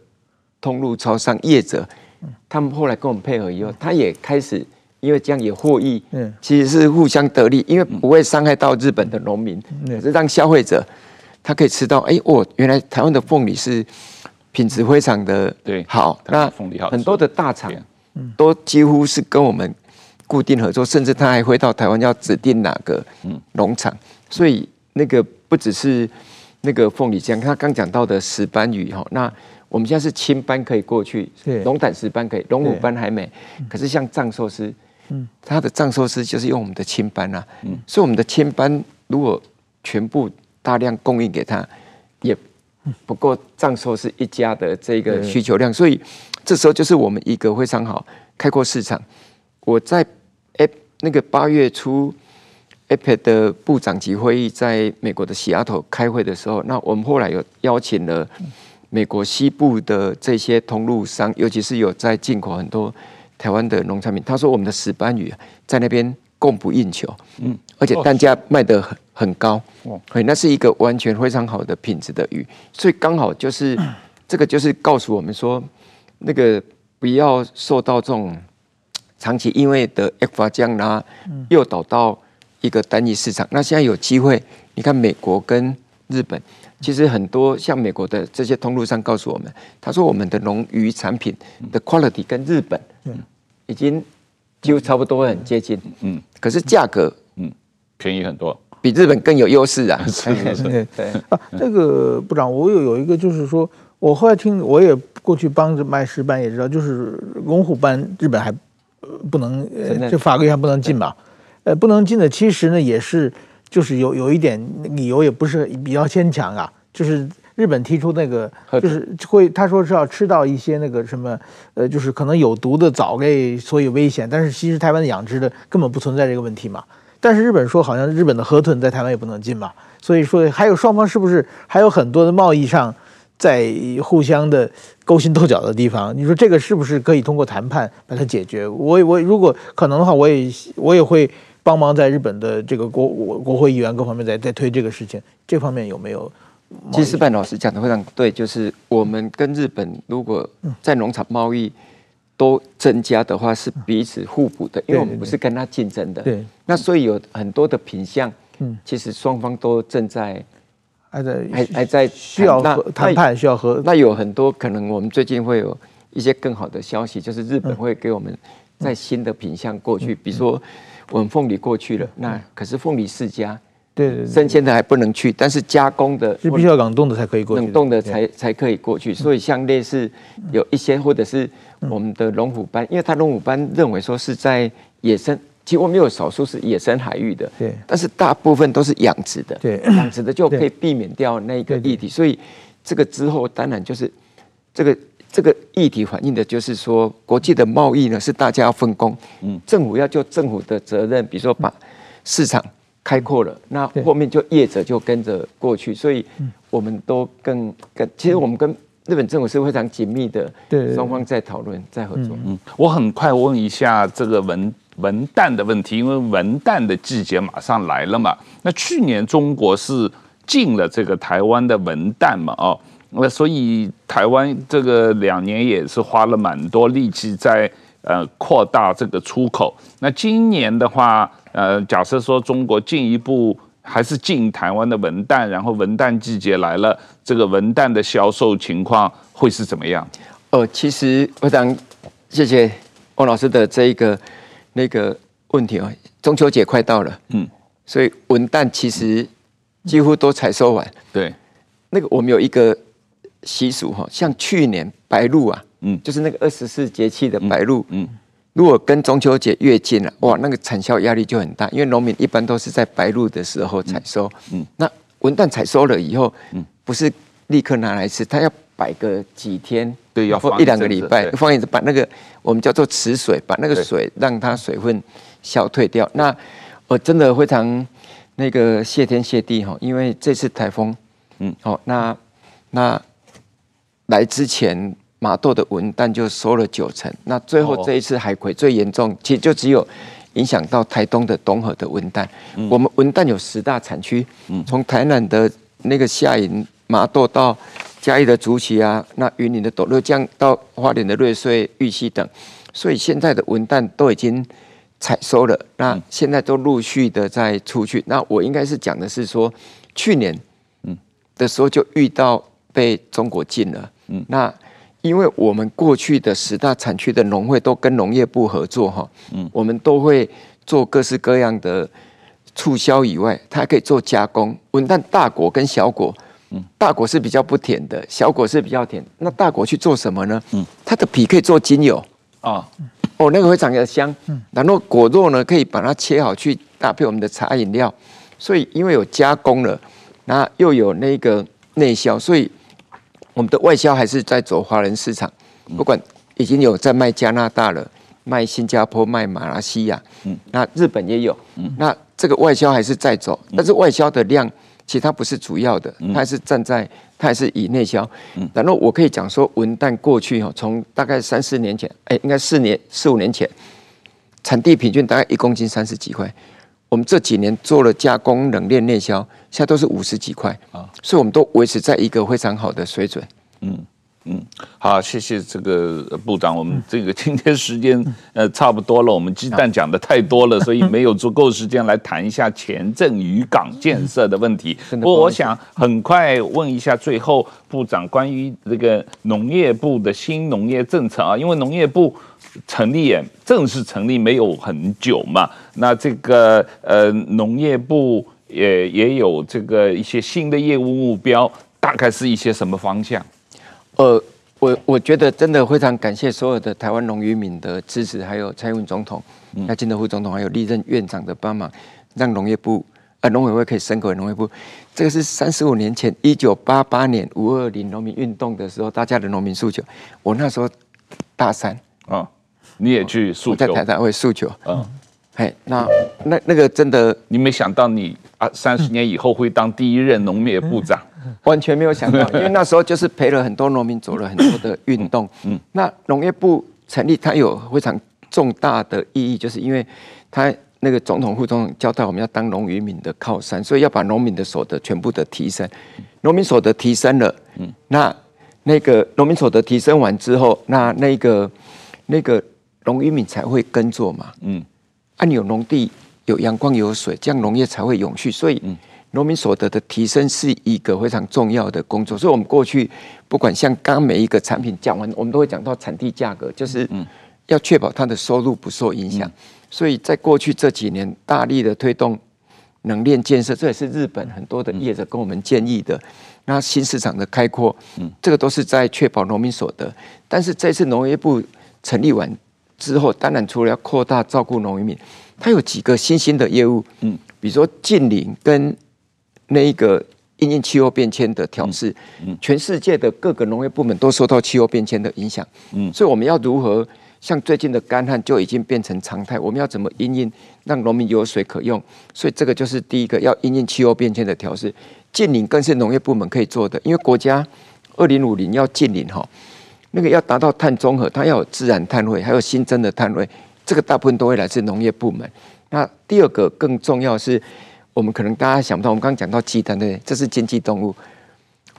通路超商业者，他们后来跟我们配合以后，他也开始。因为这样也获益，嗯，其实是互相得利，因为不会伤害到日本的农民，可是让消费者他可以吃到，哎，哦，原来台湾的凤梨是品质非常的对好，那很多的大厂都几乎是跟我们固定合作，甚至他还会到台湾要指定哪个农场，所以那个不只是那个凤梨酱，他刚讲到的石斑鱼哈，那我们现在是青斑可以过去，龙胆石斑可以，龙虎斑还没，可是像藏寿司。嗯，它的藏寿司就是用我们的青斑啊，嗯，所以我们的青斑如果全部大量供应给他，也不够藏寿司一家的这个需求量，所以这时候就是我们一个非常好开阔市场。我在那个八月初 APEC 的部长级会议在美国的西雅图开会的时候，那我们后来有邀请了美国西部的这些通路商，尤其是有在进口很多。台湾的农产品，他说我们的石斑鱼在那边供不应求，嗯，而且单价卖得很很高，哦，那是一个完全非常好的品质的鱼，所以刚好就是这个就是告诉我们说，那个不要受到这种长期因为的 ECFA 降啦，诱导到一个单一市场。那现在有机会，你看美国跟日本。其实很多像美国的这些通路上告诉我们，他说我们的农渔产品的 quality 跟日本已经几乎差不多很接近，嗯，可是价格嗯。便宜很多，比日本更有优势啊。是是是，对 啊，这个部长，我有有一个就是说，我后来听我也过去帮着卖石斑，也知道就是龙虎斑日本还不能，呃、就法规上不能进吧，呃，不能进的其实呢也是。就是有有一点理由也不是比较牵强啊，就是日本提出那个，就是会他说是要吃到一些那个什么，呃，就是可能有毒的藻类，所以危险。但是其实台湾的养殖的根本不存在这个问题嘛。但是日本说好像日本的河豚在台湾也不能进嘛，所以说还有双方是不是还有很多的贸易上在互相的勾心斗角的地方？你说这个是不是可以通过谈判把它解决？我我如果可能的话，我也我也会。帮忙在日本的这个国国会议员各方面在在推这个事情，这方面有没有？其实范老师讲的非常对，就是我们跟日本如果在农场贸易都增加的话，是彼此互补的，因为我们不是跟他竞争的。对，那所以有很多的品相，嗯，其实双方都正在还在还还在需要谈判，需要和那有很多可能，我们最近会有一些更好的消息，就是日本会给我们在新的品相过去，比如说。我们凤梨过去了，那可是凤梨世家，对，对，对，生鲜的还不能去，但是加工的是必须要冷冻的才可以过去，冷冻的才才可以过去。所以像类似有一些或者是我们的龙虎斑，因为它龙虎斑认为说是在野生其实我们有少数是野生海域的，对，但是大部分都是养殖的，对，养殖的就可以避免掉那个议题，所以这个之后当然就是这个这个议题反映的就是说，国际的贸易呢是大家要分工，嗯，政府要就政府的责任，比如说把市场开阔了，那后面就业者就跟着过去，所以我们都更更，其实我们跟日本政府是非常紧密的，对，双方在讨论在合作。嗯，我很快问一下这个文。文旦的问题，因为文旦的季节马上来了嘛。那去年中国是禁了这个台湾的文旦嘛，哦，那所以台湾这个两年也是花了蛮多力气在呃扩大这个出口。那今年的话，呃，假设说中国进一步还是禁台湾的文旦，然后文旦季节来了，这个文旦的销售情况会是怎么样？呃，其实我想谢谢翁老师的这一个。那个问题啊，中秋节快到了，嗯，所以文旦其实几乎都采收完。对，那个我们有一个习俗哈，像去年白露啊，嗯，就是那个二十四节气的白露，嗯，如果跟中秋节越近了，哇，那个产销压力就很大，因为农民一般都是在白露的时候采收，嗯，那文旦采收了以后，嗯，不是立刻拿来吃，他要摆个几天。对，要放一两个礼拜，放一次把那个我们叫做池水，把那个水让它水分消退掉。那我真的非常那个谢天谢地哈，因为这次台风，嗯，好，那那来之前马豆的文旦就收了九成，那最后这一次海葵最严重，其实就只有影响到台东的东河的文旦。我们文旦有十大产区，从台南的那个下营马豆到。嘉义的竹崎啊，那云林的斗六江到花莲的瑞穗、玉溪等，所以现在的文旦都已经采收了，那现在都陆续的在出去。那我应该是讲的是说，去年嗯的时候就遇到被中国禁了，嗯，那因为我们过去的十大产区的农会都跟农业部合作哈，嗯，我们都会做各式各样的促销以外，它还可以做加工。文旦大果跟小果。大果是比较不甜的，小果是比较甜。那大果去做什么呢？嗯，它的皮可以做精油啊，哦，那个会长得香。嗯，然后果肉呢，可以把它切好去搭配我们的茶饮料。所以因为有加工了，那又有那个内销，所以我们的外销还是在走华人市场。不管已经有在卖加拿大了，卖新加坡，卖马来西亚，嗯，那日本也有，嗯，那这个外销还是在走，但是外销的量。其实它不是主要的，它还是站在，它还是以内销。然后我可以讲说，文旦过去哈，从大概三四年前，哎，应该四年四五年前，产地平均大概一公斤三十几块。我们这几年做了加工、冷链、内销，现在都是五十几块啊，所以我们都维持在一个非常好的水准。嗯。嗯，好，谢谢这个部长。我们这个今天时间 呃差不多了，我们鸡蛋讲的太多了，所以没有足够时间来谈一下前镇渔港建设的问题。不过我想很快问一下，最后部长关于这个农业部的新农业政策啊，因为农业部成立也正式成立没有很久嘛，那这个呃农业部也也有这个一些新的业务目标，大概是一些什么方向？呃，我我觉得真的非常感谢所有的台湾农渔民的支持，还有蔡英文总统、那金德副总统，还有历任院长的帮忙，让农业部呃农委会可以升格为农业部。这个是三十五年前，一九八八年五二零农民运动的时候，大家的农民诉求。我那时候大三啊、哦，你也去诉求，我在台大会诉求，嗯。嘿，那那那个真的，你没想到你啊，三十年以后会当第一任农业部长，完全没有想到，因为那时候就是陪了很多农民走了很多的运动。嗯，那农业部成立，它有非常重大的意义，就是因为它那个总统、副总统交代我们要当农渔民的靠山，所以要把农民的所得全部的提升。农民所得提升了，嗯，那那个农民所得提升完之后，那那个那个农渔民才会耕作嘛，嗯。啊，你有农地，有阳光，有水，这样农业才会永续。所以，农民所得的提升是一个非常重要的工作。所以，我们过去不管像刚每一个产品讲完，我们都会讲到产地价格，就是要确保它的收入不受影响。所以在过去这几年，大力的推动冷链建设，这也是日本很多的业者跟我们建议的。那新市场的开阔，这个都是在确保农民所得。但是这次农业部成立完。之后，当然除了要扩大照顾农渔民，它有几个新兴的业务，嗯，比如说近邻跟那一个因应气候变迁的调试，嗯，全世界的各个农业部门都受到气候变迁的影响，嗯，所以我们要如何像最近的干旱就已经变成常态，我们要怎么因应让农民有水可用？所以这个就是第一个要因应气候变迁的调试。近邻更是农业部门可以做的，因为国家二零五零要近邻哈。那个要达到碳中和，它要有自然碳汇，还有新增的碳汇，这个大部分都会来自农业部门。那第二个更重要是，我们可能大家想不到，我们刚刚讲到鸡蛋，对不对？这是经济动物。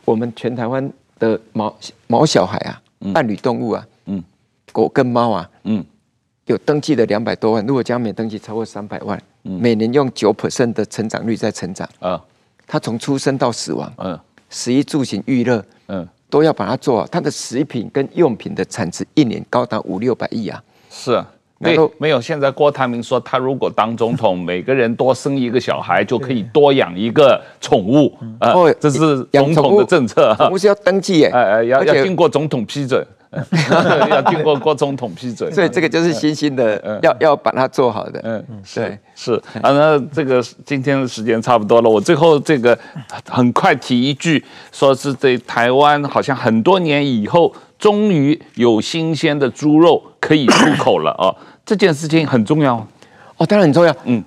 我们全台湾的毛毛小孩啊，伴侣动物啊，嗯，狗跟猫啊，嗯，有登记的两百多万，如果将没登记超过三百万，每年用九 percent 的成长率在成长啊，它从出生到死亡，嗯，食衣住行娱乐，嗯。都要把它做好，它的食品跟用品的产值一年高达五六百亿啊！是啊，没有没有。现在郭台铭说，他如果当总统，每个人多生一个小孩，就可以多养一个宠物啊！这是总统的政策，宠物是要登记耶，哎哎，要要经过总统批准。要经过郭总统批准，所以这个就是新兴的，要要把它做好的。嗯，对，是啊。那这个今天的时间差不多了，我最后这个很快提一句，说是对台湾好像很多年以后，终于有新鲜的猪肉可以出口了啊！这件事情很重要哦，当然很重要。嗯，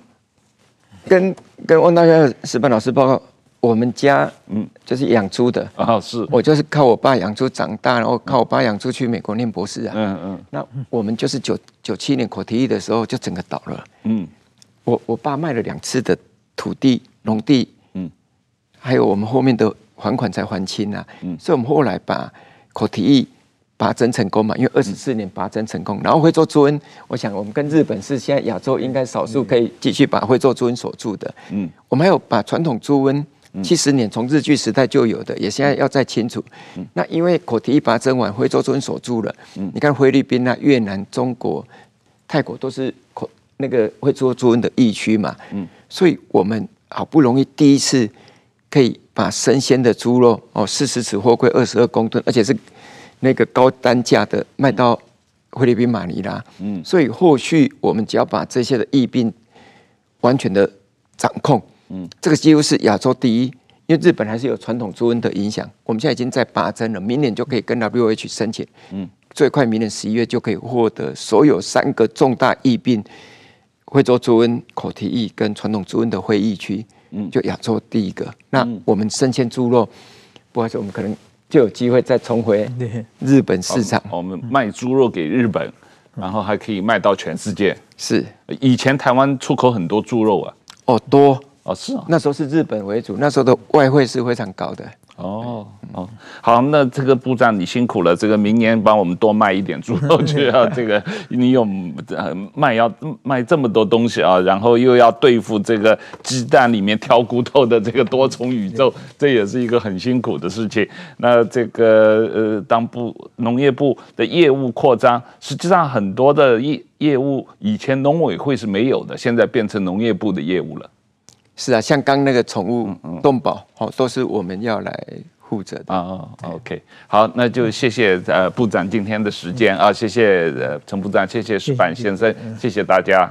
跟跟汪大学石板老师报告。我们家嗯，就是养猪的啊，是我就是靠我爸养猪长大，然后靠我爸养猪去美国念博士啊。嗯嗯，那我们就是九九七年口蹄疫的时候就整个倒了。嗯，我我爸卖了两次的土地农地，嗯，还有我们后面的还款才还清啊。嗯，所以我们后来把口蹄疫拔针成功嘛，因为二十四年拔针成功，然后会做猪瘟。我想我们跟日本是现在亚洲应该少数可以继续把会做猪瘟锁住的。嗯，我们还有把传统猪瘟。七十年从日据时代就有的，也现在要再清除。那因为口蹄疫拔针完，徽州猪瘟锁住了。你看菲律宾啊、越南、中国、泰国都是口那个会做猪瘟的疫区嘛。所以我们好不容易第一次可以把生鲜的猪肉哦，四十尺货柜二十二公吨，而且是那个高单价的卖到菲律宾马尼拉。所以后续我们只要把这些的疫病完全的掌控。嗯，这个几乎是亚洲第一，因为日本还是有传统猪瘟的影响。我们现在已经在拔针了，明年就可以跟 WHO 申请，嗯，最快明年十一月就可以获得所有三个重大疫病，非洲猪瘟、口蹄疫跟传统猪瘟的会议区，嗯，就亚洲第一个。那我们生鲜猪肉，不好意思，我们可能就有机会再重回日本市场。我们卖猪肉给日本，然后还可以卖到全世界。是，以前台湾出口很多猪肉啊，哦，多。哦，是啊，那时候是日本为主，那时候的外汇是非常高的。哦哦，好，那这个部长你辛苦了，这个明年帮我们多卖一点猪肉去啊。这个你有卖要卖这么多东西啊，然后又要对付这个鸡蛋里面挑骨头的这个多重宇宙，这也是一个很辛苦的事情。那这个呃，当部农业部的业务扩张，实际上很多的业业务以前农委会是没有的，现在变成农业部的业务了。是啊，像刚那个宠物动保，哦，都是我们要来负责的啊。OK，好，那就谢谢呃部长今天的时间啊，谢谢呃陈部长，谢谢石板先生，谢谢大家。